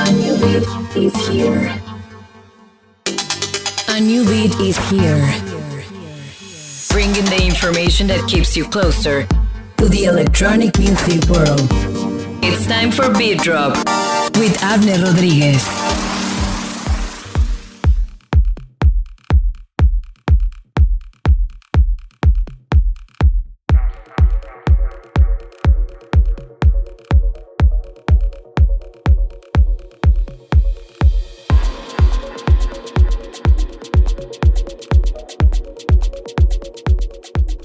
A new beat is here. A new beat is here. Bringing the information that keeps you closer to the electronic music world. It's time for Beat Drop with Abner Rodriguez.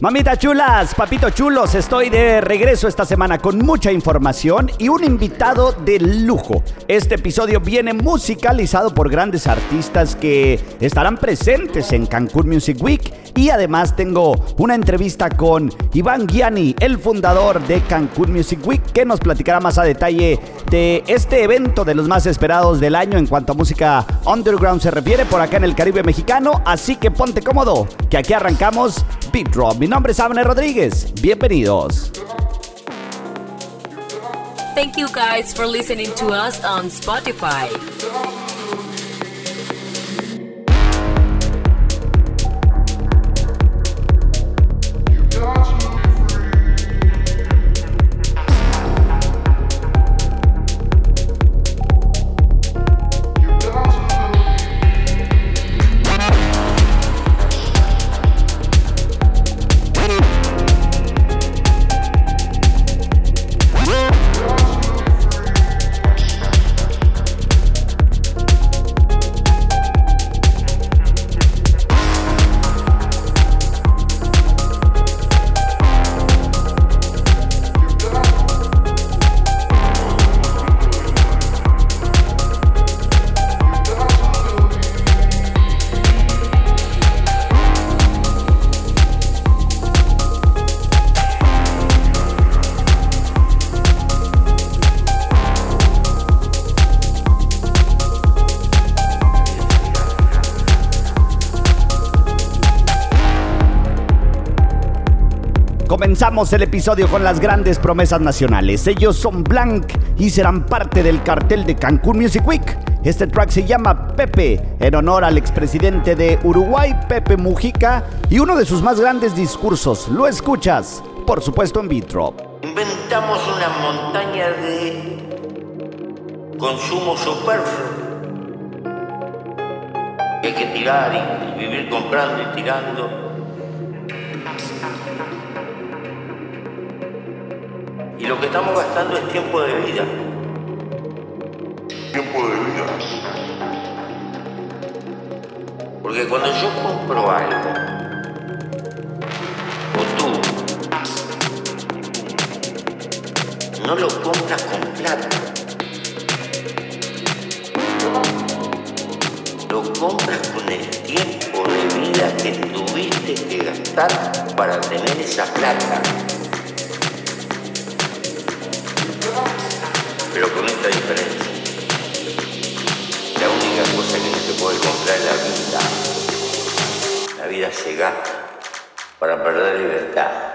Mamitas chulas, papito chulos, estoy de regreso esta semana con mucha información y un invitado de lujo. Este episodio viene musicalizado por grandes artistas que estarán presentes en Cancún Music Week y además tengo una entrevista con Iván Gianni, el fundador de Cancún Music Week, que nos platicará más a detalle de este evento de los más esperados del año en cuanto a música underground se refiere por acá en el Caribe mexicano. Así que ponte cómodo, que aquí arrancamos Beat Drop. Nombre es Abner Rodríguez. Bienvenidos. Thank you guys for listening to us on Spotify. Comenzamos el episodio con las grandes promesas nacionales. Ellos son Blanc y serán parte del cartel de Cancún Music Week. Este track se llama Pepe, en honor al expresidente de Uruguay, Pepe Mujica, y uno de sus más grandes discursos. Lo escuchas, por supuesto, en Beat Drop. Inventamos una montaña de consumo superfluo. Hay que tirar y vivir comprando y tirando. Y lo que estamos gastando es tiempo de vida. Tiempo de vida. Porque cuando yo compro algo, o tú, no lo compras con plata. Lo compras con el tiempo de vida que tuviste que gastar para tener esa plata. Se gasta para perder libertad.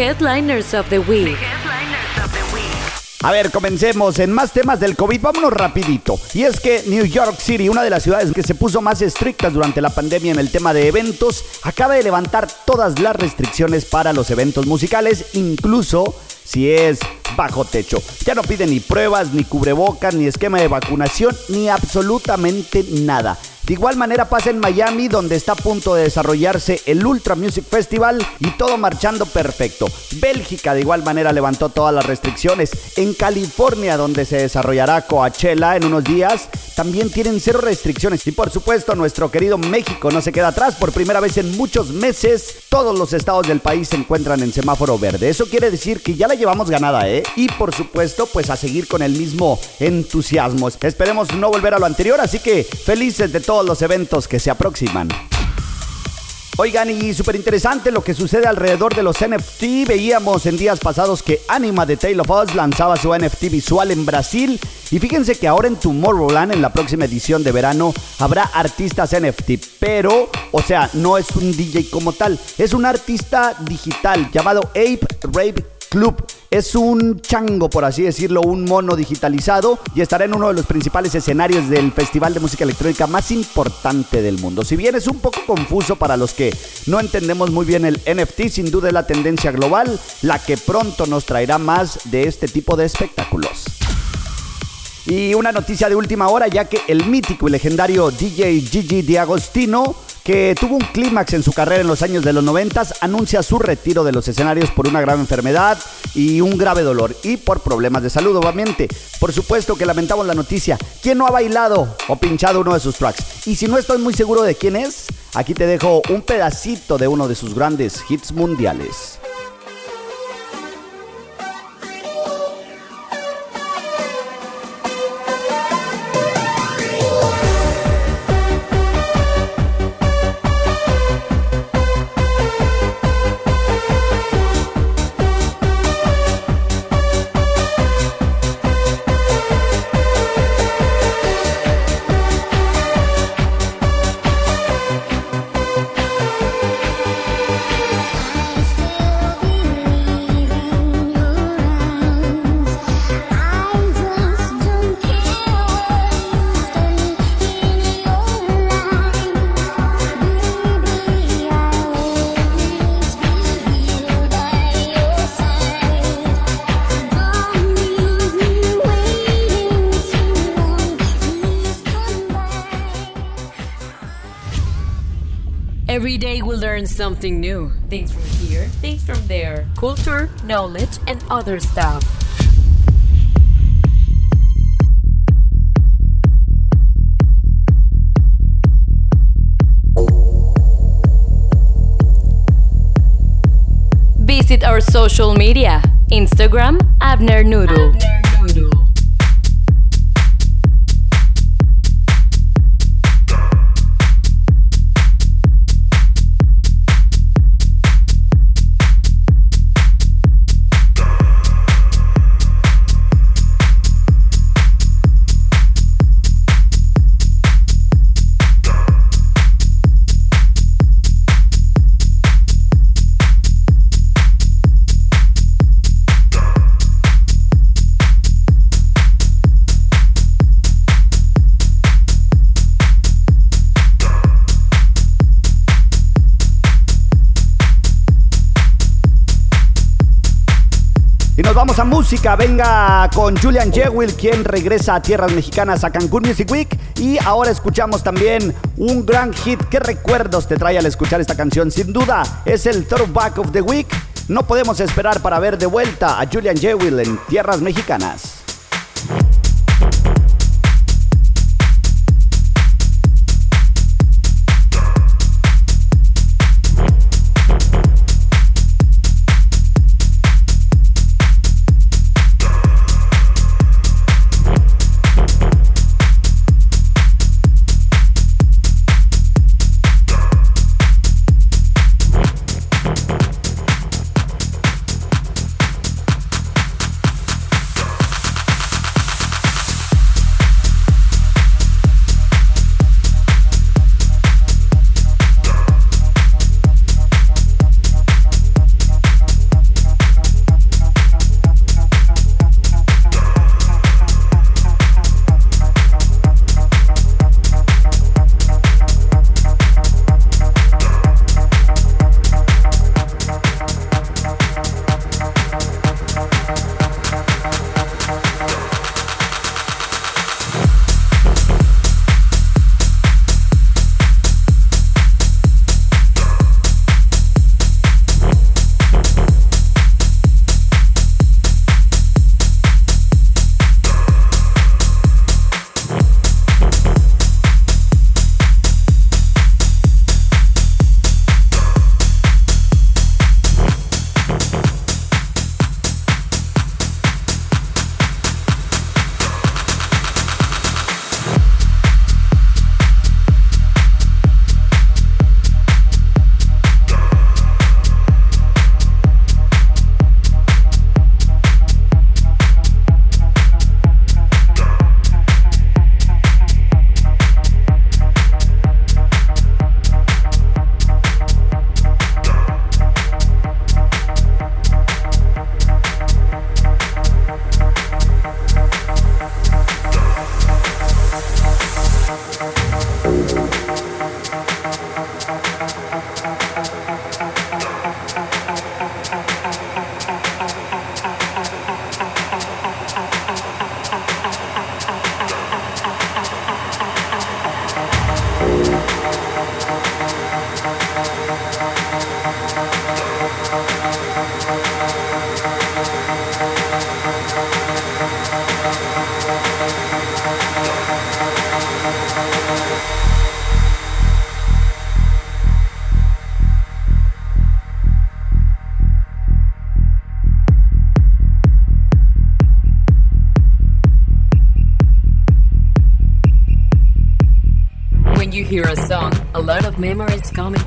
Headliners of the Week. A ver, comencemos. En más temas del COVID, vámonos rapidito. Y es que New York City, una de las ciudades que se puso más estrictas durante la pandemia en el tema de eventos, acaba de levantar todas las restricciones para los eventos musicales, incluso si es bajo techo. Ya no piden ni pruebas, ni cubrebocas, ni esquema de vacunación, ni absolutamente nada. De igual manera pasa en Miami, donde está a punto de desarrollarse el Ultra Music Festival y todo marchando perfecto. Bélgica de igual manera levantó todas las restricciones. En California, donde se desarrollará Coachella en unos días, también tienen cero restricciones. Y por supuesto, nuestro querido México no se queda atrás. Por primera vez en muchos meses, todos los estados del país se encuentran en semáforo verde. Eso quiere decir que ya la llevamos ganada, ¿eh? Y por supuesto, pues a seguir con el mismo entusiasmo. Esperemos no volver a lo anterior, así que felices de todo los eventos que se aproximan. Oigan, y súper interesante lo que sucede alrededor de los NFT. Veíamos en días pasados que Anima de Tale of Us lanzaba su NFT visual en Brasil. Y fíjense que ahora en Tomorrowland, en la próxima edición de verano, habrá artistas NFT. Pero, o sea, no es un DJ como tal, es un artista digital llamado Ape Rave Club. Es un chango, por así decirlo, un mono digitalizado y estará en uno de los principales escenarios del festival de música electrónica más importante del mundo. Si bien es un poco confuso para los que no entendemos muy bien el NFT, sin duda es la tendencia global, la que pronto nos traerá más de este tipo de espectáculos. Y una noticia de última hora, ya que el mítico y legendario DJ Gigi D'Agostino que tuvo un clímax en su carrera en los años de los 90, anuncia su retiro de los escenarios por una grave enfermedad y un grave dolor y por problemas de salud, obviamente. Por supuesto que lamentamos la noticia. ¿Quién no ha bailado o pinchado uno de sus tracks? Y si no estoy muy seguro de quién es, aquí te dejo un pedacito de uno de sus grandes hits mundiales. Every day we learn something new. Things from here, things from there. Culture, knowledge, and other stuff. Visit our social media Instagram, Abner Noodle. Abner música. Venga con Julian Jewell, quien regresa a tierras mexicanas a Cancún Music Week. Y ahora escuchamos también un gran hit. ¿Qué recuerdos te trae al escuchar esta canción? Sin duda, es el Throwback of the Week. No podemos esperar para ver de vuelta a Julian Jewell en tierras mexicanas.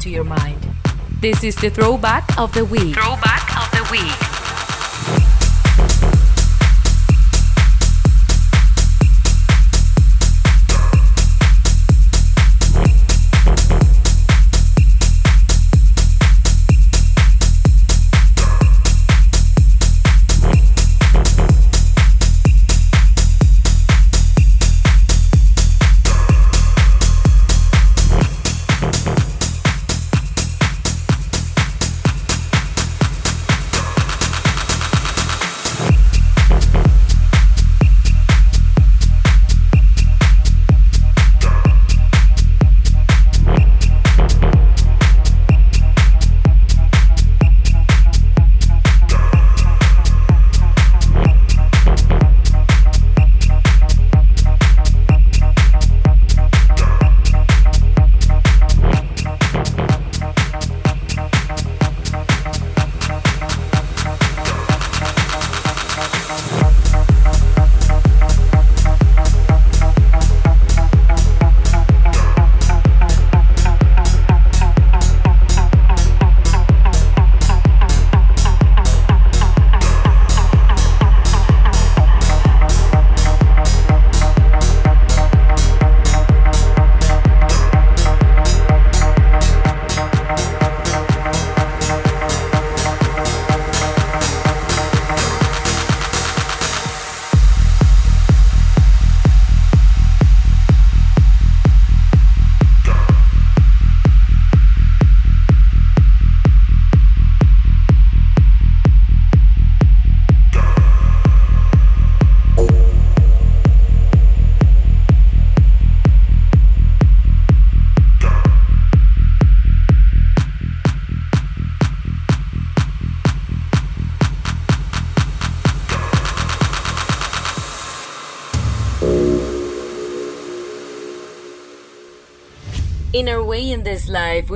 Into your mind. This is the throwback of the week. Throwback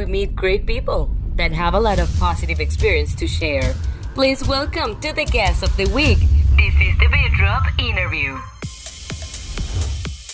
meet great people that have a lot of positive experience to share. Please welcome to the guest of the week. This is the Drop interview.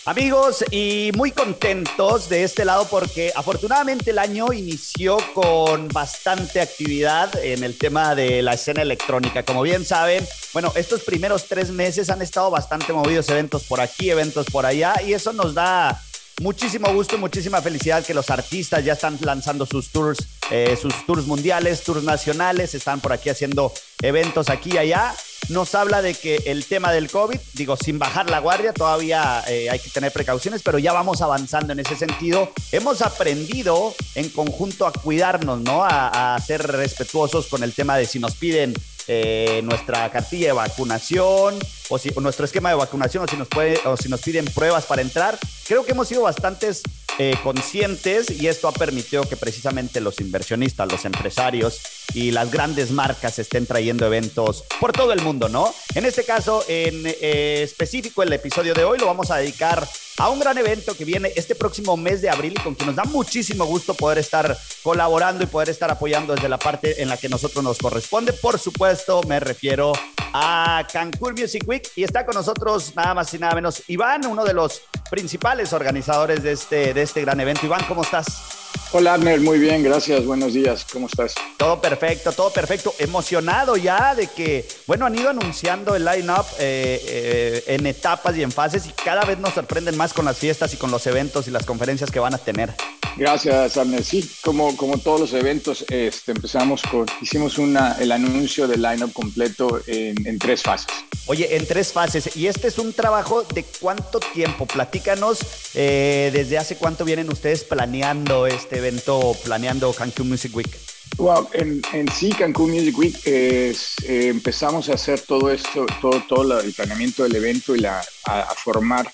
Amigos, y muy contentos de este lado porque afortunadamente el año inició con bastante actividad en el tema de la escena electrónica. Como bien saben, bueno, estos primeros tres meses han estado bastante movidos, eventos por aquí, eventos por allá, y eso nos da Muchísimo gusto, muchísima felicidad que los artistas ya están lanzando sus tours, eh, sus tours mundiales, tours nacionales, están por aquí haciendo eventos aquí y allá. Nos habla de que el tema del COVID, digo, sin bajar la guardia, todavía eh, hay que tener precauciones, pero ya vamos avanzando en ese sentido. Hemos aprendido en conjunto a cuidarnos, ¿no? A, ser respetuosos con el tema de si nos piden eh, nuestra cartilla de vacunación o, si, nuestro esquema de vacunación o si, nos puede, o si nos piden pruebas para entrar. Creo que hemos sido bastantes eh, conscientes y esto ha permitido que precisamente los inversionistas, los empresarios y las grandes marcas estén trayendo eventos por todo el mundo, ¿no? En este caso, en eh, específico, el episodio de hoy lo vamos a dedicar a un gran evento que viene este próximo mes de abril y con quien nos da muchísimo gusto poder estar colaborando y poder estar apoyando desde la parte en la que nosotros nos corresponde. Por supuesto, me refiero a Cancún Music Week y está con nosotros nada más y nada menos Iván, uno de los principales organizadores de este, este gran evento. Iván, ¿cómo estás? Hola, Abner, muy bien, gracias, buenos días, ¿cómo estás? Todo perfecto, todo perfecto. Emocionado ya de que, bueno, han ido anunciando el line-up eh, eh, en etapas y en fases y cada vez nos sorprenden más con las fiestas y con los eventos y las conferencias que van a tener. Gracias, Abner. Sí, como, como todos los eventos, este, empezamos con, hicimos una, el anuncio del line-up completo en, en tres fases. Oye, en tres fases. Y este es un trabajo de cuánto tiempo. Platícanos eh, desde hace cuánto vienen ustedes planeando este evento, planeando Cancún Music Week. Wow, en, en sí Cancún Music Week es, eh, empezamos a hacer todo esto, todo, todo el planeamiento del evento y la, a, a formar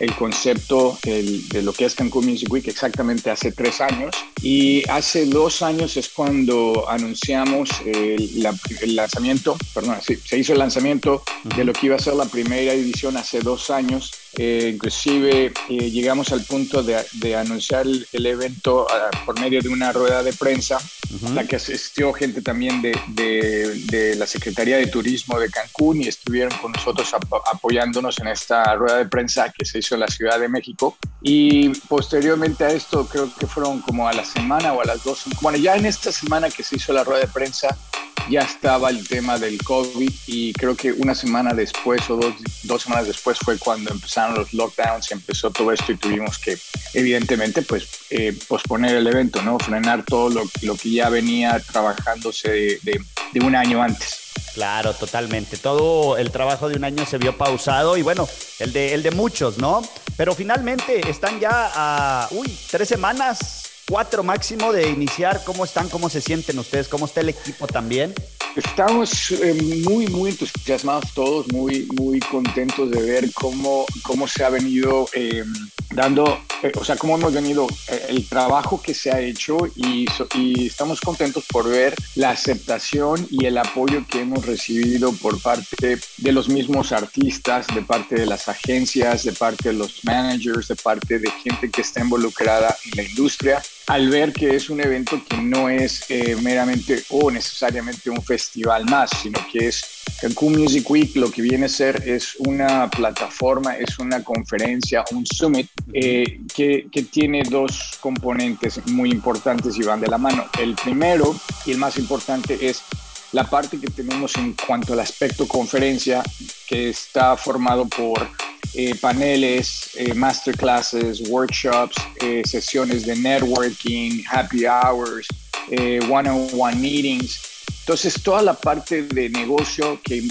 el concepto el, de lo que es Cancún Music Week exactamente hace tres años. Y hace dos años es cuando anunciamos el, la, el lanzamiento, perdón, sí, se hizo el lanzamiento de lo que iba a ser la primera edición hace dos años Eh, inclusive eh, llegamos al punto de, anunciar el, evento ah, por medio de una rueda de prensa, la que asistió gente también de, de, la Secretaría de Turismo de Cancún y estuvieron con nosotros apoyándonos en esta rueda de prensa que se hizo en la Ciudad de México. Y posteriormente a esto, creo que fueron como a la semana o a las dos, bueno, ya en esta semana que se hizo la rueda de prensa, ya estaba el tema del COVID y creo que una semana después o dos, dos, semanas después fue cuando empezaron los lockdowns y empezó todo esto y tuvimos que evidentemente pues eh, posponer el evento, ¿no? Frenar todo lo, lo que ya venía trabajándose de, de, un año antes. Claro, totalmente. Todo el trabajo de un año se vio pausado y bueno, el de, el de muchos, ¿no? Pero finalmente están ya a, uy, tres semanas cuatro máximo de iniciar. ¿Cómo están? ¿Cómo se sienten ustedes? ¿Cómo está el equipo también? Estamos eh, muy, muy entusiasmados todos, muy, muy contentos de ver cómo, cómo se ha venido eh, dando, eh, o sea, cómo hemos venido, el trabajo que se ha hecho y, y, estamos contentos por ver la aceptación y el apoyo que hemos recibido por parte de los mismos artistas, de parte de las agencias, de parte de los managers, de parte de gente que está involucrada en la industria al ver que es un evento que no es eh, meramente o necesariamente un festival más, sino que es Cancún Music Week, lo que viene a ser es una plataforma, es una conferencia, un summit eh, que, que tiene dos componentes muy importantes y van de la mano. El primero y el más importante es la parte que tenemos en cuanto al aspecto conferencia, que está formado por eh, paneles, eh, masterclasses, workshops, eh, sesiones de networking, happy hours, one-on-one meetings. Entonces, toda la parte de negocio que,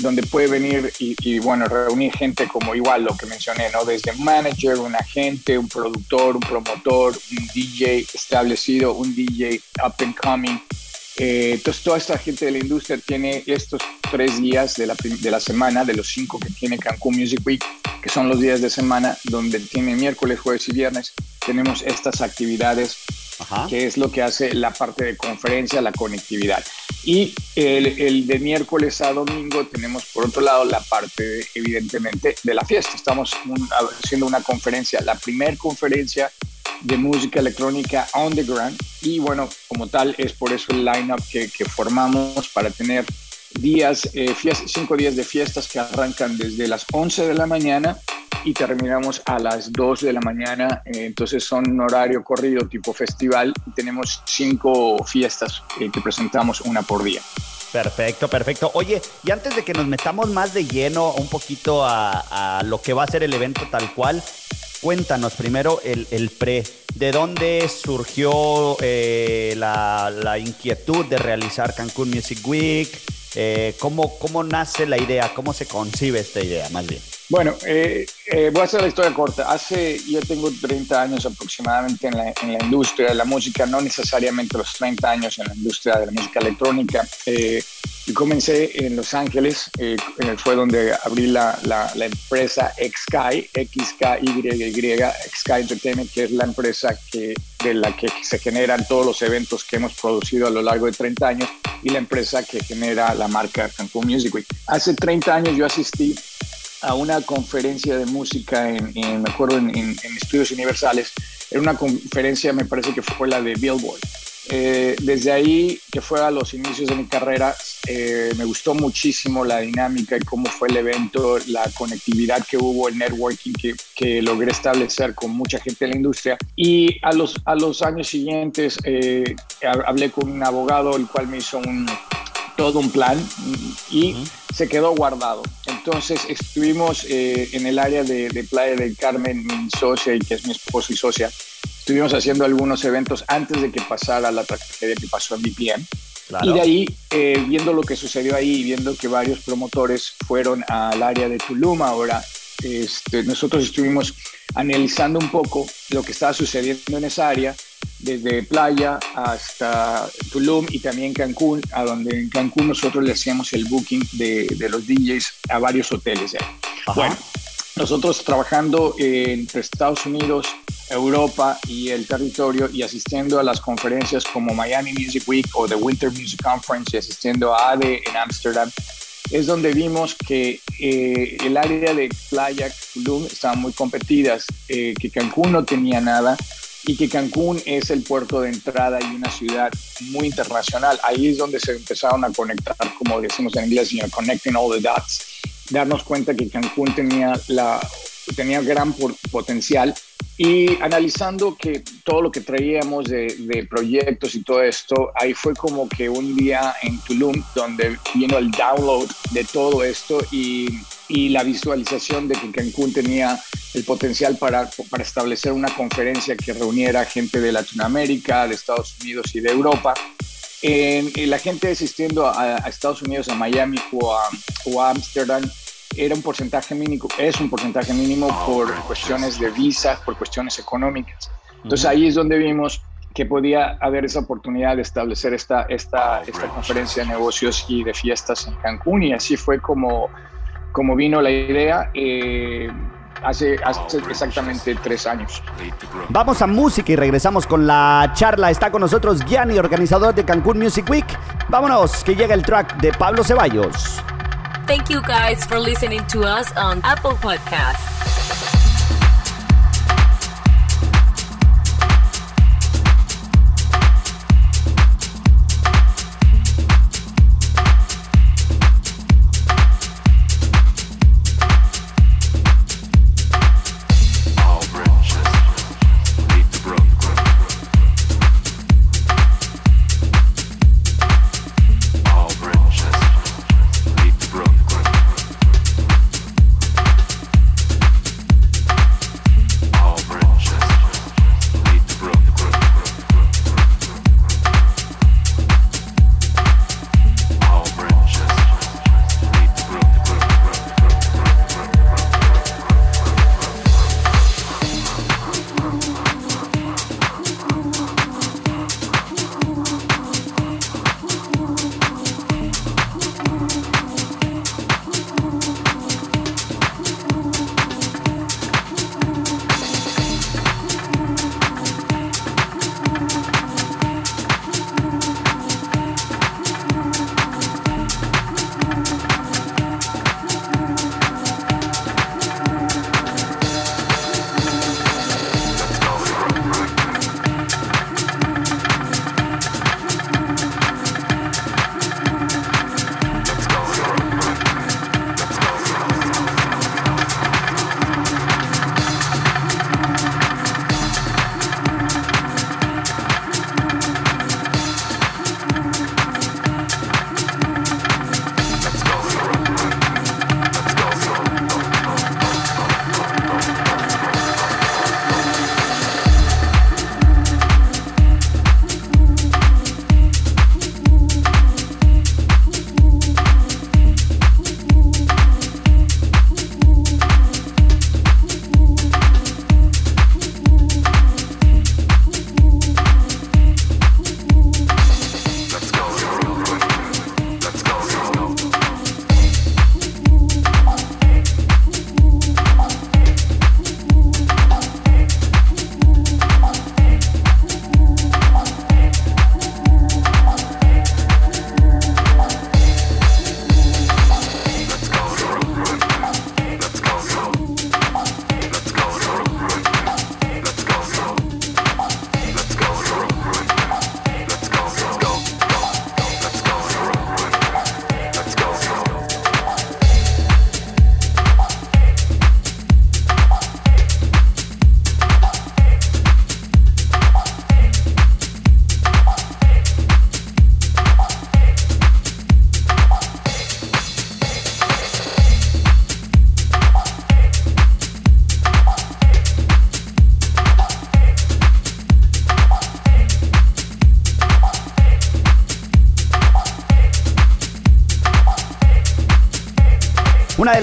donde puede venir y, bueno, reunir gente como igual lo que mencioné, ¿no? Desde un manager, un agente, un productor, un promotor, un DJ establecido, un DJ up and coming, eh, entonces, toda esta gente de la industria tiene estos tres días de la, de la, semana, de los cinco que tiene Cancún Music Week, que son los días de semana donde tiene miércoles, jueves y viernes, tenemos estas actividades, que es lo que hace la parte de conferencia, la conectividad. Y el, el, de miércoles a domingo tenemos por otro lado la parte, evidentemente, de la fiesta. Estamos haciendo una conferencia, la primera conferencia de música electrónica underground y bueno, como tal es por eso el lineup que, que formamos para tener días, eh, cinco días de fiestas que arrancan desde las 11 de la mañana y terminamos a las 2 de la mañana. Eh, entonces son un horario corrido tipo festival tenemos cinco fiestas eh, que presentamos una por día. Perfecto, perfecto. Oye, y antes de que nos metamos más de lleno un poquito a, a lo que va a ser el evento tal cual, cuéntanos primero el, el pre. ¿De dónde surgió eh, la, inquietud de realizar Cancún Music Week? Eh, ¿cómo, ¿Cómo nace la idea? ¿Cómo se concibe esta idea, más bien? Bueno, eh, voy a hacer la historia corta. Hace, yo tengo 30 años aproximadamente en la, en la, industria de la música, no necesariamente los 30 años en la industria de la música electrónica. Y comencé en Los Ángeles, eh, fue donde abrí la, la, la empresa XKY, XKYY, XKY Entertainment, que es la empresa que, de la que se generan todos los eventos que hemos producido a lo largo de 30 años y la empresa que genera la marca Cancún Music Week. Hace 30 años yo asistí a una conferencia de música en, me acuerdo, en, Estudios Universales. Era una conferencia, me parece que fue la de Billboard eh, desde ahí, que fue a los inicios de mi carrera, eh, me gustó muchísimo la dinámica y cómo fue el evento, la conectividad que hubo, el networking que, que logré establecer con mucha gente de la industria. Y a los, a los años siguientes eh, hablé con un abogado, el cual me hizo un, todo un plan y se quedó guardado. Entonces estuvimos en el área de, de Playa del Carmen, mi socia y que es mi esposo y socia, estuvimos haciendo algunos eventos antes de que pasara la tragedia que pasó en VPN. Y de ahí, eh, viendo lo que sucedió ahí, viendo que varios promotores fueron al área de Tulum ahora, este, nosotros estuvimos analizando un poco lo que estaba sucediendo en esa área, desde Playa hasta Tulum y también Cancún, a donde en Cancún nosotros le hacíamos el booking de, de los DJs a varios hoteles. Bueno, nosotros trabajando entre Estados Unidos, Europa y el territorio y asistiendo a las conferencias como Miami Music Week o The Winter Music Conference y asistiendo a ADE en Amsterdam, es donde vimos que eh, el área de playa Tulum estaban muy competidas, eh, que Cancún no tenía nada y que Cancún es el puerto de entrada y una ciudad muy internacional. Ahí es donde se empezaron a conectar, como decimos en inglés, connecting all the dots, darnos cuenta que Cancún tenía, la, tenía gran potencial y analizando que todo lo que traíamos de, proyectos y todo esto, ahí fue como que un día en Tulum donde vino el download de todo esto y, y la visualización de que Cancún tenía el potencial para, para establecer una conferencia que reuniera gente de Latinoamérica, de Estados Unidos y de Europa. En, la gente asistiendo a, Estados Unidos, a Miami o a Ámsterdam, era un porcentaje mínimo, es un porcentaje mínimo ah, por cuestiones de visa, por cuestiones económicas. Entonces ahí es donde vimos que podía haber esa oportunidad de establecer esta, esta, esta conferencia de negocios y de fiestas en Cancún y así fue como, como vino la idea. Eh, hace, hace, exactamente tres años. Vamos a música y regresamos con la charla. Está con nosotros Gianni, organizador de Cancún Music Week. Vámonos, que llega el track de Pablo Ceballos. Thank you guys for listening to us on Apple Podcasts.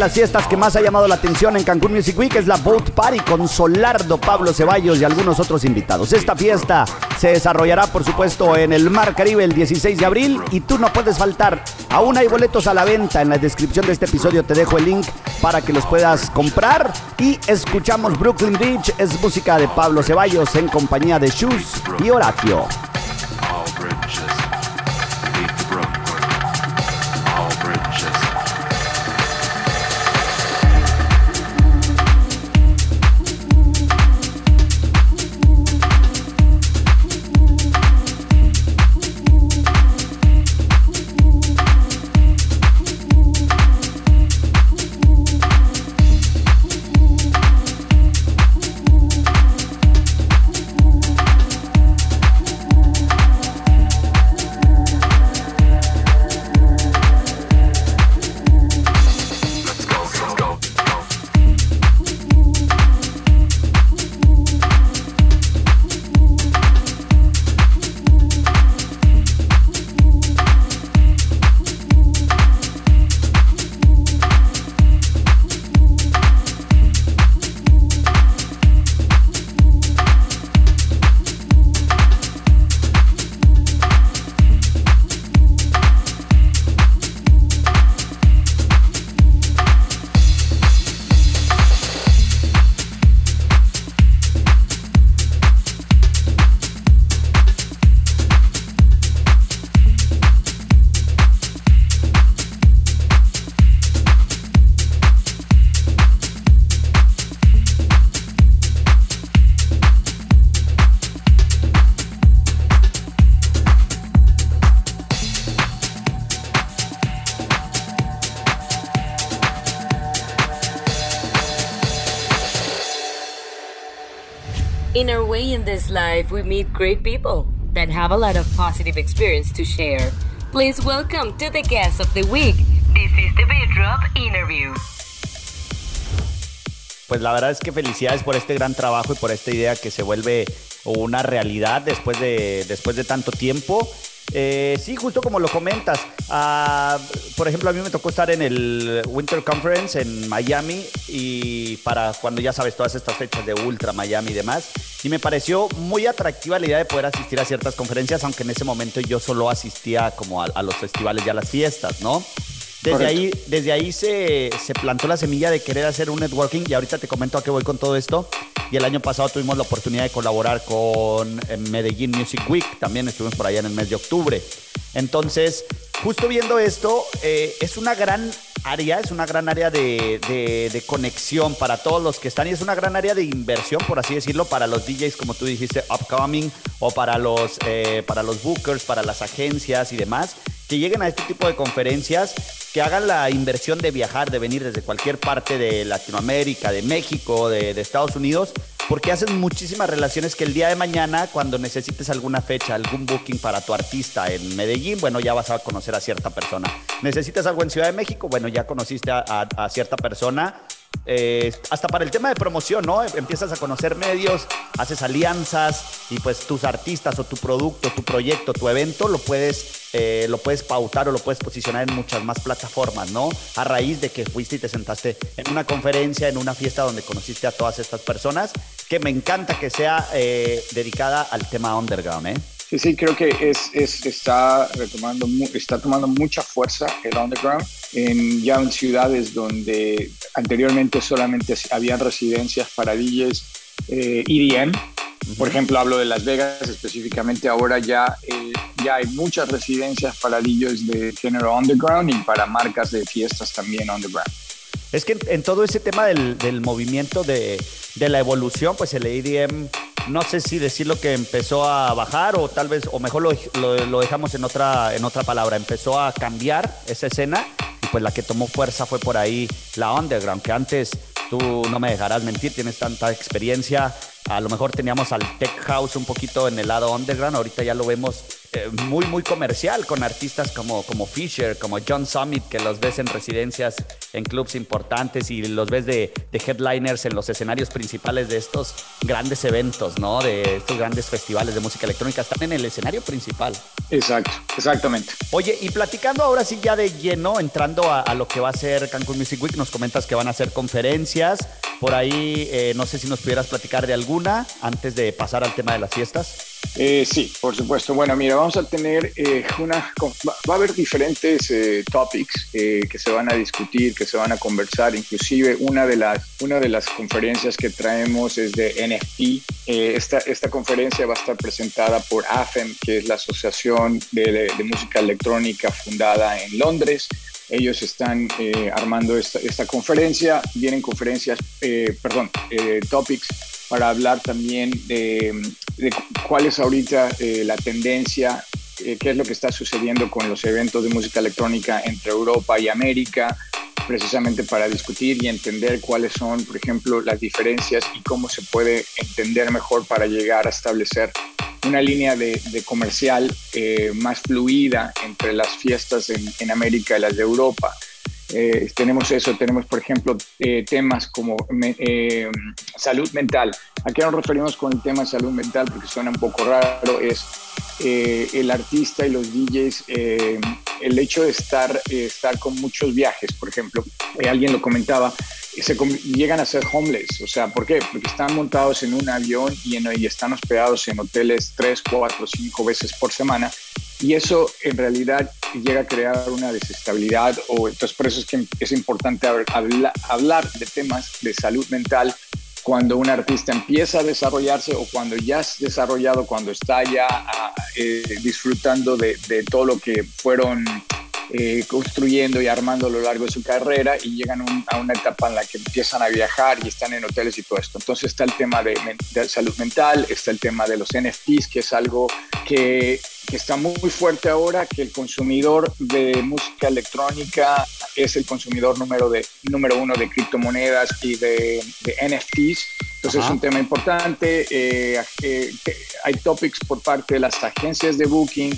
Las fiestas que más ha llamado la atención en Cancún Music Week es la Boat Party con Solardo, Pablo Ceballos y algunos otros invitados. Esta fiesta se desarrollará, por supuesto, en el Mar Caribe el 16 de abril y tú no puedes faltar. Aún hay boletos a la venta. En la descripción de este episodio te dejo el link para que los puedas comprar. Y escuchamos Brooklyn Beach, es música de Pablo Ceballos en compañía de Shoes y Horatio. In this life, we meet great people that have a lot of positive experience to share. Please welcome to the guest of the week. This is the Beat Drop interview. Pues la verdad es que felicidades por este gran trabajo y por esta idea que se vuelve una realidad después de, después de tanto tiempo. Eh, sí, justo como lo comentas. Ah, por ejemplo, a mí me tocó estar en el Winter Conference en Miami y para cuando ya sabes todas estas fechas de Ultra, Miami y demás. Y me pareció muy atractiva la idea de poder asistir a ciertas conferencias, aunque en ese momento yo solo asistía como a, a los festivales y a las fiestas, ¿no? Desde ahí, desde ahí se, se, plantó la semilla de querer hacer un networking y ahorita te comento a qué voy con todo esto. Y el año pasado tuvimos la oportunidad de colaborar con eh, Medellín Music Week, también estuvimos por allá en el mes de octubre. Entonces, justo viendo esto, eh, es una gran área, es una gran área de, de, conexión para todos los que están y es una gran área de inversión, por así decirlo, para los DJs, como tú dijiste, upcoming, o para los, eh, para los bookers, para las agencias y demás, que lleguen a este tipo de conferencias que hagan la inversión de viajar, de venir desde cualquier parte de Latinoamérica, de México, de, Estados Unidos, porque hacen muchísimas relaciones que el día de mañana, cuando necesites alguna fecha, algún booking para tu artista en Medellín, bueno, ya vas a conocer a cierta persona. Necesitas algo en Ciudad de México, bueno, ya conociste a, a, a cierta persona eh, hasta para el tema de promoción, ¿no? Empiezas a conocer medios, haces alianzas y pues tus artistas o tu producto, tu proyecto, tu evento lo puedes, eh, lo puedes pautar o lo puedes posicionar en muchas más plataformas, ¿no? A raíz de que fuiste y te sentaste en una conferencia, en una fiesta donde conociste a todas estas personas, que me encanta que sea eh, dedicada al tema underground, ¿eh? Sí, sí, creo que es, es, está retomando, está tomando mucha fuerza el underground en, ya en ciudades donde anteriormente solamente habían residencias para DJs eh, EDM. Por ejemplo, hablo de Las Vegas específicamente, ahora ya, eh, ya hay muchas residencias para DJs de género underground y para marcas de fiestas también underground. Es que en, todo ese tema del, del movimiento de, de, la evolución, pues el EDM, no sé si decirlo que empezó a bajar o tal vez, o mejor lo, lo, lo dejamos en otra, en otra palabra, empezó a cambiar esa escena y pues la que tomó fuerza fue por ahí la underground, que antes tú no me dejarás mentir, tienes tanta experiencia, a lo mejor teníamos al tech house un poquito en el lado underground, ahorita ya lo vemos eh, muy, muy comercial con artistas como, como Fisher, como John Summit, que los ves en residencias, en clubs importantes y los ves de, de, headliners en los escenarios principales de estos grandes eventos, ¿no? De estos grandes festivales de música electrónica, están en el escenario principal. Exacto, exactamente. Oye, y platicando ahora sí ya de lleno, entrando a, a lo que va a ser Cancún Music Week, nos comentas que van a hacer conferencias, por ahí eh, no sé si nos pudieras platicar de alguna antes de pasar al tema de las fiestas. Eh, sí, por supuesto. Bueno, mira, vamos a tener eh, una... Va a haber diferentes eh, topics eh, que se van a discutir, que se van a conversar. Inclusive una de las, una de las conferencias que traemos es de NFT. esta, esta conferencia va a estar presentada por AFEM, que es la Asociación de, de, de Música Electrónica fundada en Londres. Ellos están armando esta, esta, conferencia. Vienen conferencias, perdón, topics para hablar también de, de cuál es ahorita eh, la tendencia, eh, qué es lo que está sucediendo con los eventos de música electrónica entre Europa y América, precisamente para discutir y entender cuáles son, por ejemplo, las diferencias y cómo se puede entender mejor para llegar a establecer una línea de, comercial eh, más fluida entre las fiestas en América y las de Europa. Eh, tenemos eso, tenemos por ejemplo eh, temas como eh, salud mental. ¿A qué nos referimos con el tema de salud mental? Porque suena un poco raro, es el artista y los DJs, el hecho de estar, estar con muchos viajes, por ejemplo, alguien lo comentaba, se llegan a ser homeless. O sea, ¿por qué? Porque están montados en un avión y, y están hospedados en hoteles tres, cuatro, cinco veces por semana y eso en realidad llega a crear una desestabilidad o entonces por eso es que es importante hablar, de temas de salud mental cuando un artista empieza a desarrollarse o cuando ya es desarrollado, cuando está ya eh, disfrutando de, todo lo que fueron eh, construyendo y armando a lo largo de su carrera y llegan a una etapa en la que empiezan a viajar y están en hoteles y todo esto. Entonces está el tema de, de salud mental, está el tema de los NFTs, que es algo que, que está muy fuerte ahora, que el consumidor de música electrónica es el consumidor número, de, número uno de criptomonedas y de, de NFTs Entonces es un tema importante. Eh, eh, hay topics por parte de las agencias de booking.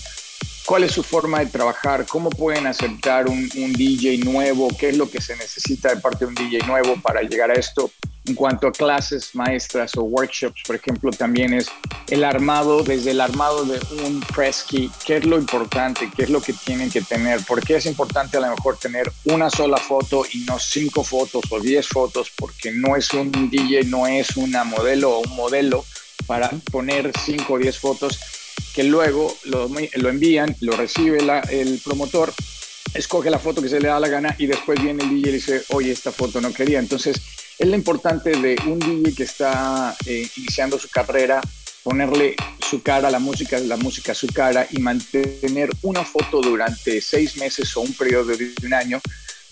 ¿Cuál es su forma de trabajar? ¿Cómo pueden aceptar un, un DJ nuevo? ¿Qué es lo que se necesita de parte de un DJ nuevo para llegar a esto? En cuanto a clases maestras o workshops, por ejemplo, también es el armado, desde el armado de un press key, qué es lo importante, qué es lo que tienen que tener, por qué es importante a lo mejor tener una sola foto y no cinco fotos o diez fotos, porque no es un DJ, no es una modelo o un modelo para poner cinco o diez fotos que luego lo, lo envían, lo recibe el promotor, escoge la foto que se le da la gana y después viene el DJ y dice, oye, esta foto no quería. Entonces, es lo importante de un DJ que está eh, iniciando su carrera, ponerle su cara a la música, la música a su cara y mantener una foto durante seis meses o un periodo de un año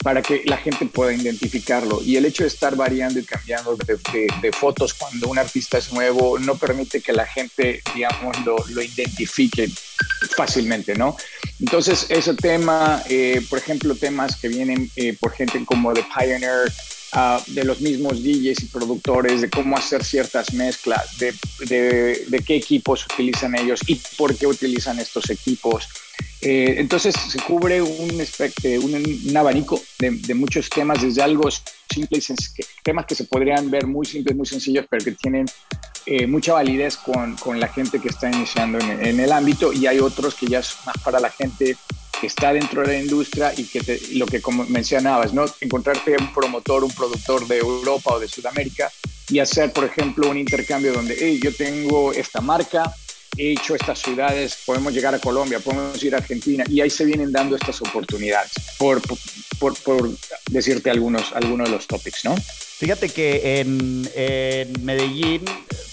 para que la gente pueda identificarlo. Y el hecho de estar variando y cambiando de, fotos cuando un artista es nuevo no permite que la gente, digamos, lo, identifique fácilmente, ¿no? Entonces, ese tema, eh, por ejemplo, temas que vienen eh, por gente como The Pioneer, Ah, de los mismos DJs y productores, de cómo hacer ciertas mezclas, de, de, qué equipos utilizan ellos y por qué utilizan estos equipos. Eh, entonces se cubre un, un, un abanico de, muchos temas, desde algo simple y temas que se podrían ver muy simples, muy sencillos, pero que tienen eh, mucha validez con, con, la gente que está iniciando en, en, el ámbito y hay otros que ya es más para la gente que está dentro de la industria y que lo que como mencionabas, ¿no? encontrarte un promotor, un productor de Europa o de Sudamérica y hacer, por ejemplo, un intercambio donde, hey, yo tengo esta marca, he hecho estas ciudades, podemos llegar a Colombia, podemos ir a Argentina y ahí se vienen dando estas oportunidades, por, por, por decirte algunos, algunos de los topics, ¿no? Fíjate que en, en, Medellín,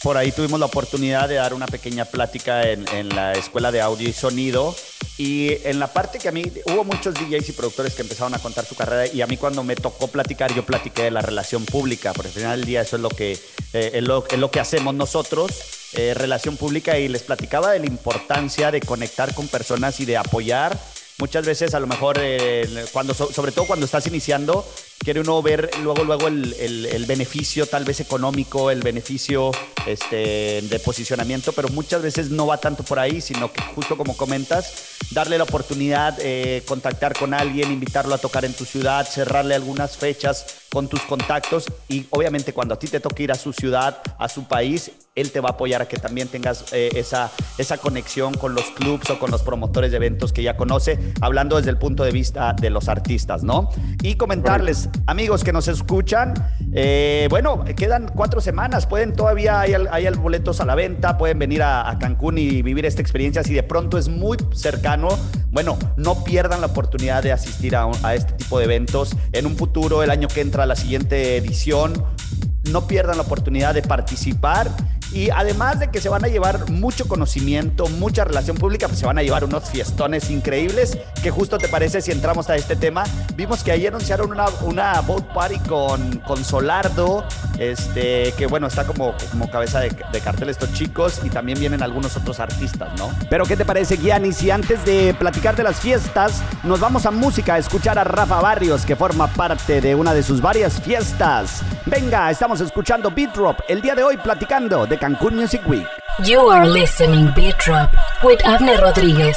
por ahí tuvimos la oportunidad de dar una pequeña plática en, en, la escuela de audio y sonido. Y en la parte que a mí, hubo muchos DJs y productores que empezaron a contar su carrera y a mí cuando me tocó platicar, yo platiqué de la relación pública, porque al final del día eso es lo que, eh, es lo, es lo, que hacemos nosotros, eh, relación pública, y les platicaba de la importancia de conectar con personas y de apoyar. Muchas veces a lo mejor eh, cuando sobre todo cuando estás iniciando quiere uno ver luego, luego el, el, beneficio tal vez económico, el beneficio este, de posicionamiento, pero muchas veces no va tanto por ahí, sino que justo como comentas, darle la oportunidad, eh, contactar con alguien, invitarlo a tocar en tu ciudad, cerrarle algunas fechas con tus contactos y obviamente cuando a ti te toque ir a su ciudad, a su país, él te va a apoyar a que también tengas eh, esa, esa conexión con los clubs o con los promotores de eventos que ya conoce, hablando desde el punto de vista de los artistas, ¿no? Y comentarles, amigos que nos escuchan, eh, bueno, quedan cuatro semanas, pueden todavía, hay, hay boletos a la venta, pueden venir a, Cancún y vivir esta experiencia si de pronto es muy cercano. Bueno, no pierdan la oportunidad de asistir a, a este tipo de eventos. En un futuro, el año que entra, la siguiente edición, no pierdan la oportunidad de participar y además de que se van a llevar mucho conocimiento, mucha relación pública, pues se van a llevar unos fiestones increíbles. Que justo te parece si entramos a este tema. Vimos que ayer anunciaron una, una boat party con, con Solardo, este, que bueno, está como, como cabeza de, de cartel estos chicos y también vienen algunos otros artistas, ¿no? Pero ¿qué te parece, Gianni? Si antes de platicar de las fiestas, nos vamos a música a escuchar a Rafa Barrios, que forma parte de una de sus varias fiestas. Venga, estamos escuchando Beat Drop el día de hoy platicando de Cancún Music Week. You are listening Beat Drop with Avner Rodríguez.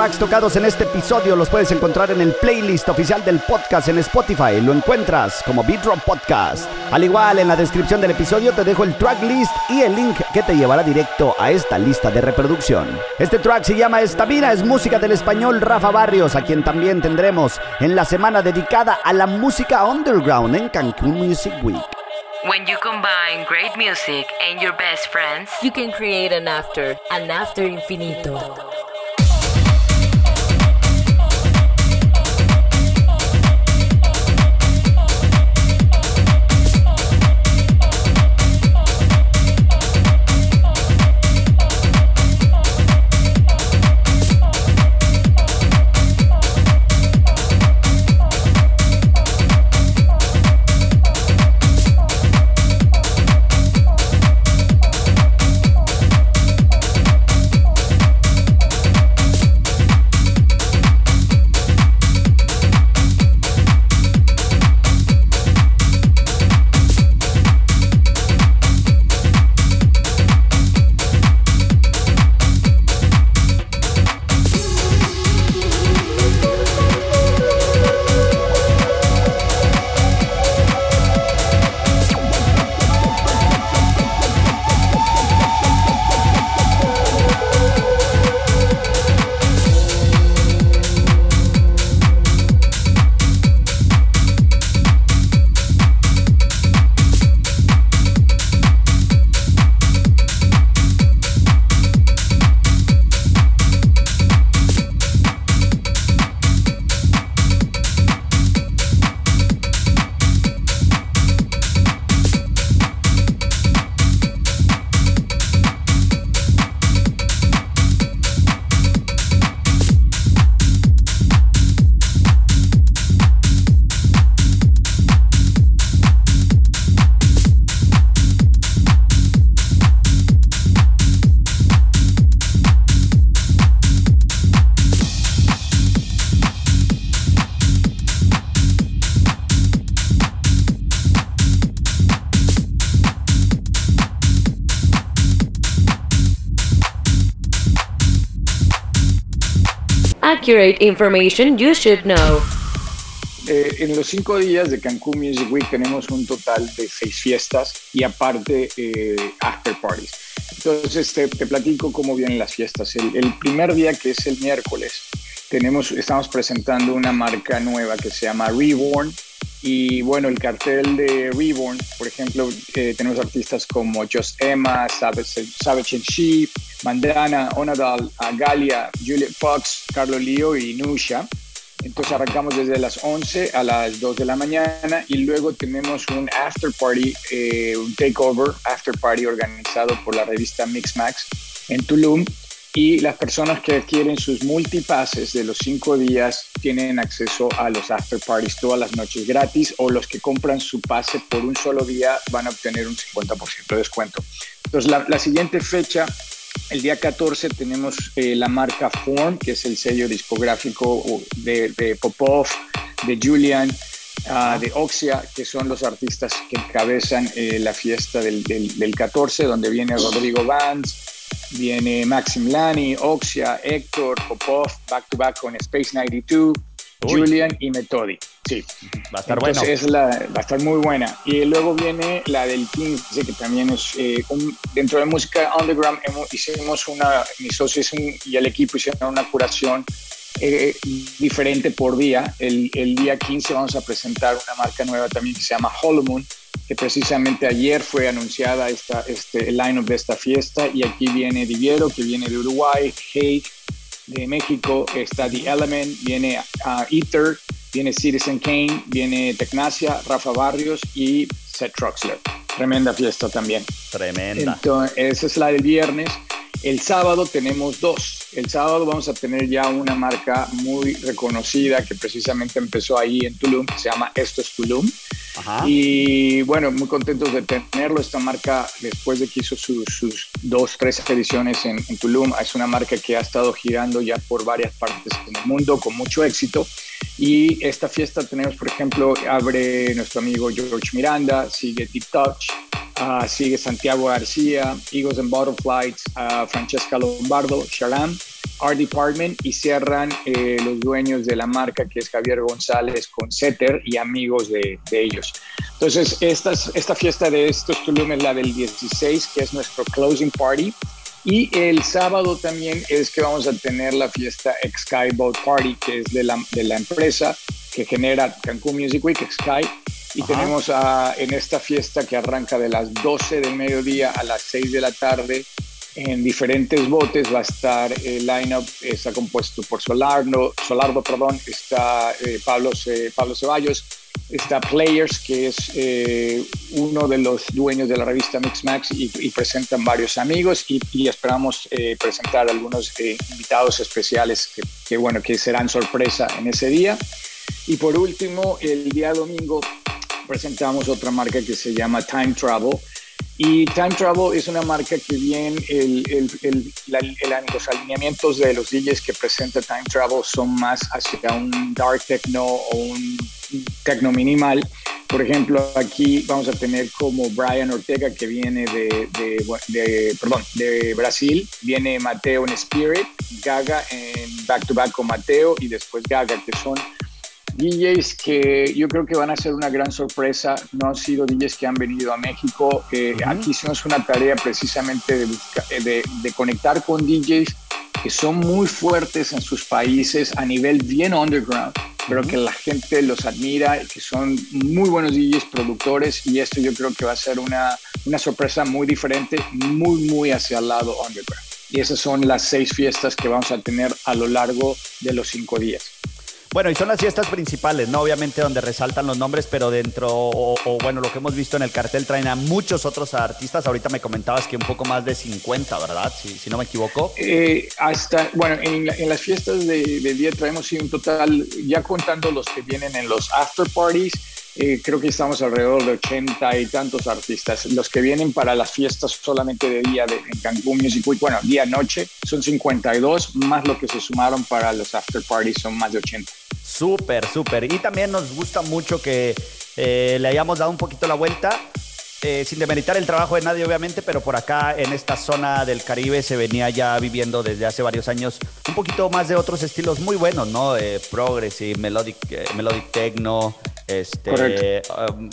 Tracks tocados en este episodio los puedes encontrar en el playlist oficial del podcast en Spotify. Lo encuentras como Beat Drop Podcast. Al igual, en la descripción del episodio te dejo el track list y el link que te llevará directo a esta lista de reproducción. Este track se llama Estabina, es música del español Rafa Barrios, a quien también tendremos en la semana dedicada a la música underground en Cancún Music Week. When you combine great music and your best friends, you can create an after, an after infinito. Accurate information you should know. Eh, en los cinco días de Cancún Music Week tenemos un total de seis fiestas y aparte eh, after parties. Entonces te, te, platico cómo vienen las fiestas. El, el, primer día, que es el miércoles, tenemos, estamos presentando una marca nueva que se llama Reborn. Y bueno, el cartel de Reborn, por ejemplo, eh, tenemos artistas como Just Emma, Savage, Savage and She, Mandana, Onadal, Galia, Juliet Fox, Carlo Leo y Nusha. Entonces arrancamos desde las 11 a las 2 de la mañana y luego tenemos un after party, eh, un takeover after party organizado por la revista Mixmax en Tulum y las personas que adquieren sus multipases de los cinco días tienen acceso a los after parties todas las noches gratis o los que compran su pase por un solo día van a obtener un 50% de descuento. Entonces la, siguiente fecha, el día 14 tenemos eh, la marca Form, que es el sello discográfico de, de Popov, de Julian, ah, de Oxia, que son los artistas que encabezan eh, la fiesta del, del, del 14, donde viene Rodrigo Vance, Viene Maxim Lani, Oxia, Héctor, Popov, back to back con Space 92, Julian y Metodi. Sí. Va a estar bueno. va a estar muy buena. Y luego viene la del 15, que también es eh, dentro de música underground. hicimos una, mis socios y el equipo hicieron una curación eh, diferente por día. El, el, día 15 vamos a presentar una marca nueva también que se llama Hollow Moon que precisamente ayer fue anunciada esta, este, el line-up de esta fiesta y aquí viene Diviero, que viene de Uruguay, Hake de México, está The Element, viene uh, Ether, viene Citizen Kane, viene Tecnacia, Rafa Barrios y Seth Troxler. Tremenda fiesta también. Tremenda. Entonces, esa es la del viernes. El sábado tenemos dos. El sábado vamos a tener ya una marca muy reconocida que precisamente empezó ahí en Tulum, que se llama Esto es Tulum. Y bueno, muy contentos de tenerlo. Esta marca, después de que hizo sus, dos, tres ediciones en, en, Tulum, es una marca que ha estado girando ya por varias partes del mundo con mucho éxito. Y esta fiesta tenemos, por ejemplo, abre nuestro amigo George Miranda, sigue Deep Touch, uh, sigue Santiago García, Eagles and Butterflies, uh, Francesca Lombardo, Sharam Art Department y cierran eh, los dueños de la marca que es Javier González con Setter y amigos de, ellos. Entonces, esta, esta fiesta de estos Tulum es la del 16, que es nuestro closing party. Y el sábado también es que vamos a tener la fiesta Sky Boat Party, que es de la, de la empresa que genera Cancún Music Week, Sky. Y tenemos en esta fiesta que arranca de las 12 del mediodía a las 6 de la tarde en diferentes botes. Va a estar el lineup, está compuesto por Solardo, Solardo perdón, está eh, Pablo, Pablo Ceballos, está Players, que es eh, uno de los dueños de la revista Mix Max y, presentan varios amigos y, esperamos eh, presentar algunos invitados especiales que, que, bueno, que serán sorpresa en ese día. Y por último, el día domingo presentamos otra marca que se llama Time Travel. Y Time Travel es una marca que bien el, el, los alineamientos de los DJs que presenta Time Travel son más hacia un dark techno o un techno minimal. Por ejemplo, aquí vamos a tener como Brian Ortega que viene de, de, perdón, de Brasil, viene Mateo en Spirit, Gaga en Back to Back con Mateo y después Gaga, que son DJs que yo creo que van a ser una gran sorpresa. No han sido DJs que han venido a México. Eh, aquí hicimos una tarea precisamente eh, de, de, conectar con DJs que son muy fuertes en sus países a nivel bien underground, pero que la gente los admira, que son muy buenos DJs productores y esto yo creo que va a ser una, una sorpresa muy diferente, muy, muy hacia el lado underground. Y esas son las seis fiestas que vamos a tener a lo largo de los cinco días. Bueno, y son las fiestas principales, ¿no? Obviamente donde resaltan los nombres, pero dentro, o, bueno, lo que hemos visto en el cartel traen a muchos otros artistas. Ahorita me comentabas que un poco más de 50, ¿verdad? Si, no me equivoco. Eh, hasta, bueno, en, las fiestas de, día traemos un total, ya contando los que vienen en los after parties, eh, creo que estamos alrededor de 80 y tantos artistas. Los que vienen para las fiestas solamente de día de, en Cancún Music Week, bueno, día-noche, son 52, más lo que se sumaron para los after parties son más de 80. Súper, súper. Y también nos gusta mucho que eh, le hayamos dado un poquito la vuelta. Eh, sin demeritar el trabajo de nadie, obviamente, pero por acá en esta zona del Caribe se venía ya viviendo desde hace varios años un poquito más de otros estilos muy buenos, ¿no? Eh, progressive, melodic, melodic techno, este, um,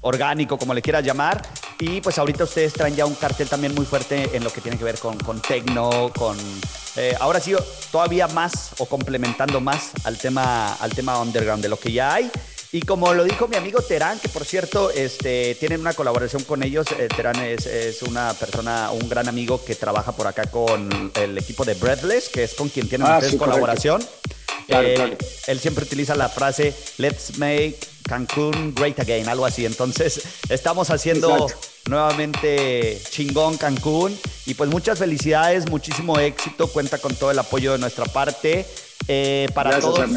orgánico, como le quieras llamar. Y pues ahorita ustedes traen ya un cartel también muy fuerte en lo que tiene que ver con, con techno, con eh, ahora sí, todavía más o complementando más al tema, al tema underground de lo que ya hay. Y como lo dijo mi amigo Terán, que por cierto este, tienen una colaboración con ellos, eh, Terán es, es, una persona, un gran amigo que trabaja por acá con el equipo de Breathless, que es con quien tienen ah, ustedes colaboración. Eh, él siempre utiliza la frase Let's make Cancún great again, algo así. Entonces, estamos haciendo nuevamente chingón Cancún. Y pues muchas felicidades, muchísimo éxito. Cuenta con todo el apoyo de nuestra parte. Eh, para todos.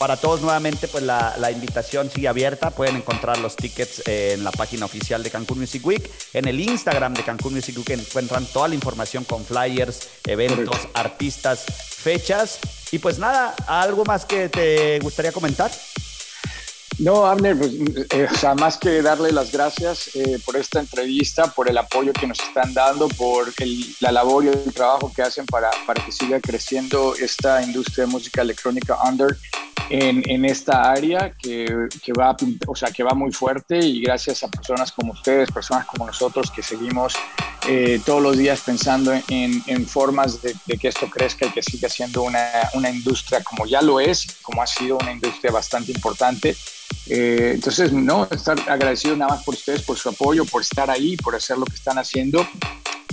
Para todos nuevamente, pues la, invitación sigue abierta. Pueden encontrar los tickets en la página oficial de Cancún Music Week. En el Instagram de Cancún Music Week encuentran toda la información con flyers, eventos, artistas, fechas. Y pues nada, ¿algo más que te gustaría comentar? No, Abner, pues, eh, o sea, más que darle las gracias eh, por esta entrevista, por el apoyo que nos están dando, por la labor y el trabajo que hacen para, para que siga creciendo esta industria de música electrónica under en, en esta área que, que, va, o sea, que va muy fuerte y gracias a personas como ustedes, personas como nosotros que seguimos eh, todos los días pensando en, formas de, que esto crezca y que siga siendo una, una industria como ya lo es, como ha sido una industria bastante importante eh, entonces, no, estar agradecido nada más por ustedes, por su apoyo, por estar ahí, por hacer lo que están haciendo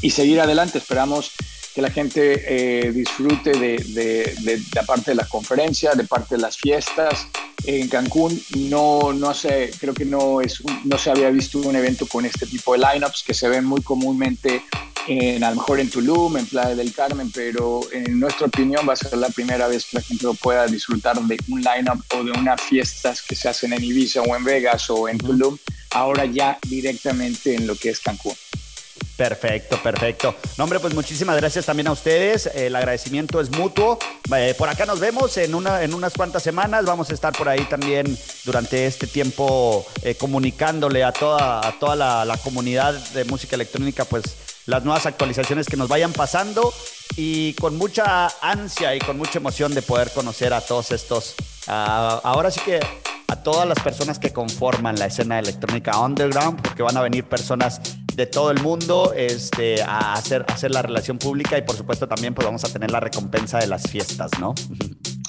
y seguir adelante. Esperamos que la gente eh, disfrute de, de, la parte de la conferencia, de parte de las fiestas. En Cancún no, no sé, creo que no, es no se había visto un evento con este tipo de lineups que se ven muy comúnmente en, a lo mejor en Tulum, en Playa del Carmen, pero en nuestra opinión va a ser la primera vez que la gente pueda disfrutar de un lineup o de unas fiestas que se hacen en Ibiza o en Vegas o en Tulum, ahora ya directamente en lo que es Cancún. Perfecto, perfecto. No, hombre, pues muchísimas gracias también a ustedes. El agradecimiento es mutuo. Eh, por acá nos vemos en, una, en unas cuantas semanas. Vamos a estar por ahí también durante este tiempo eh, comunicándole a toda, a toda la, comunidad de música electrónica, pues las nuevas actualizaciones que nos vayan pasando. y con mucha ansia y con mucha emoción de poder conocer a todos estos, ahora sí que a todas las personas que conforman la escena electrónica underground, porque van a venir personas de todo el mundo este, a hacer, hacer la relación pública y por supuesto también pues vamos a tener la recompensa de las fiestas, ¿no?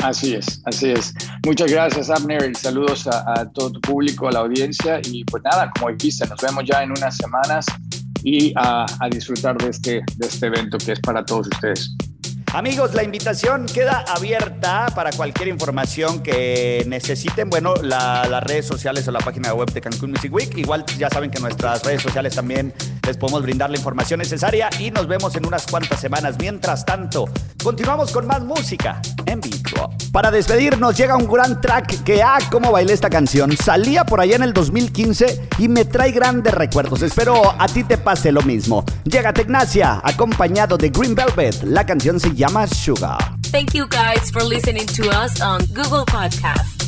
Así es, así es. Muchas gracias, Abner, y saludos a, todo tu público, a la audiencia. Y pues nada, como dijiste, nos vemos ya en unas semanas y a, a disfrutar de este, de este evento que es para todos ustedes. Amigos, la invitación queda abierta para cualquier información que necesiten. Bueno, las redes sociales o la página web de Cancún Music Week. Igual ya saben que nuestras redes sociales también les podemos brindar la información necesaria y nos vemos en unas cuantas semanas. Mientras tanto, continuamos con más música en vivo. Para despedirnos llega un gran track que, ah, cómo bailé esta canción. Salía por allá en el 2015 y me trae grandes recuerdos. Espero a ti te pase lo mismo. Llega Tecnacia acompañado de Green Velvet. La canción se llama Sugar. Thank you guys for listening to us on Google Podcast.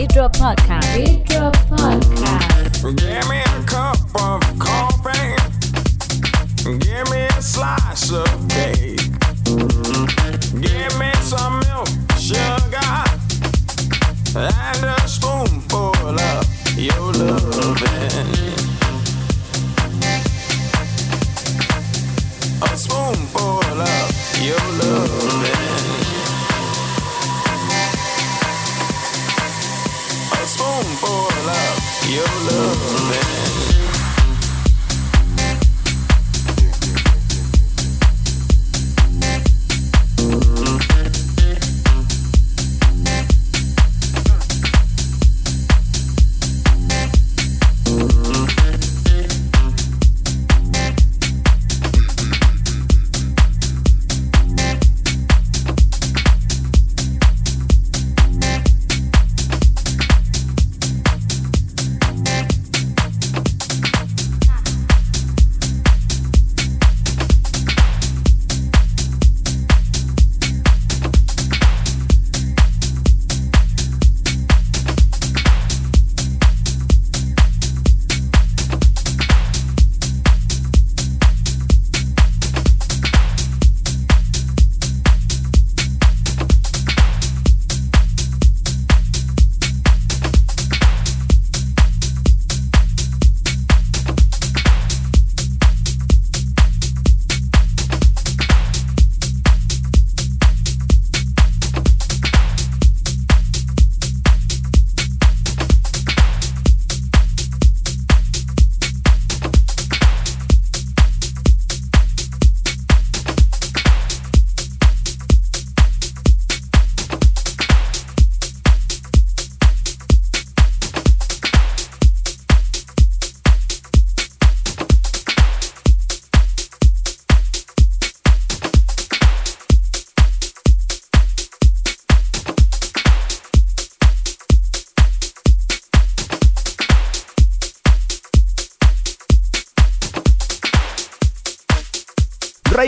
Beat Drop Podcast.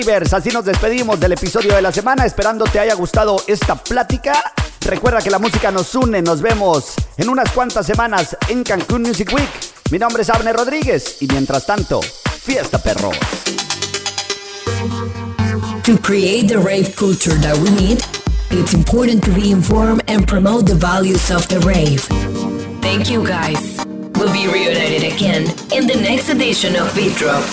Así nos despedimos del episodio de la semana, esperando te haya gustado esta plática. Recuerda que la música nos une, nos vemos en unas cuantas semanas en Cancún Music Week. Mi nombre es Abner Rodríguez y mientras tanto, fiesta perros. To create the rave culture that we need, it's important to be informed and promote the values of the rave. Thank you guys. We'll be reunited again in the next edition of Beat Drop.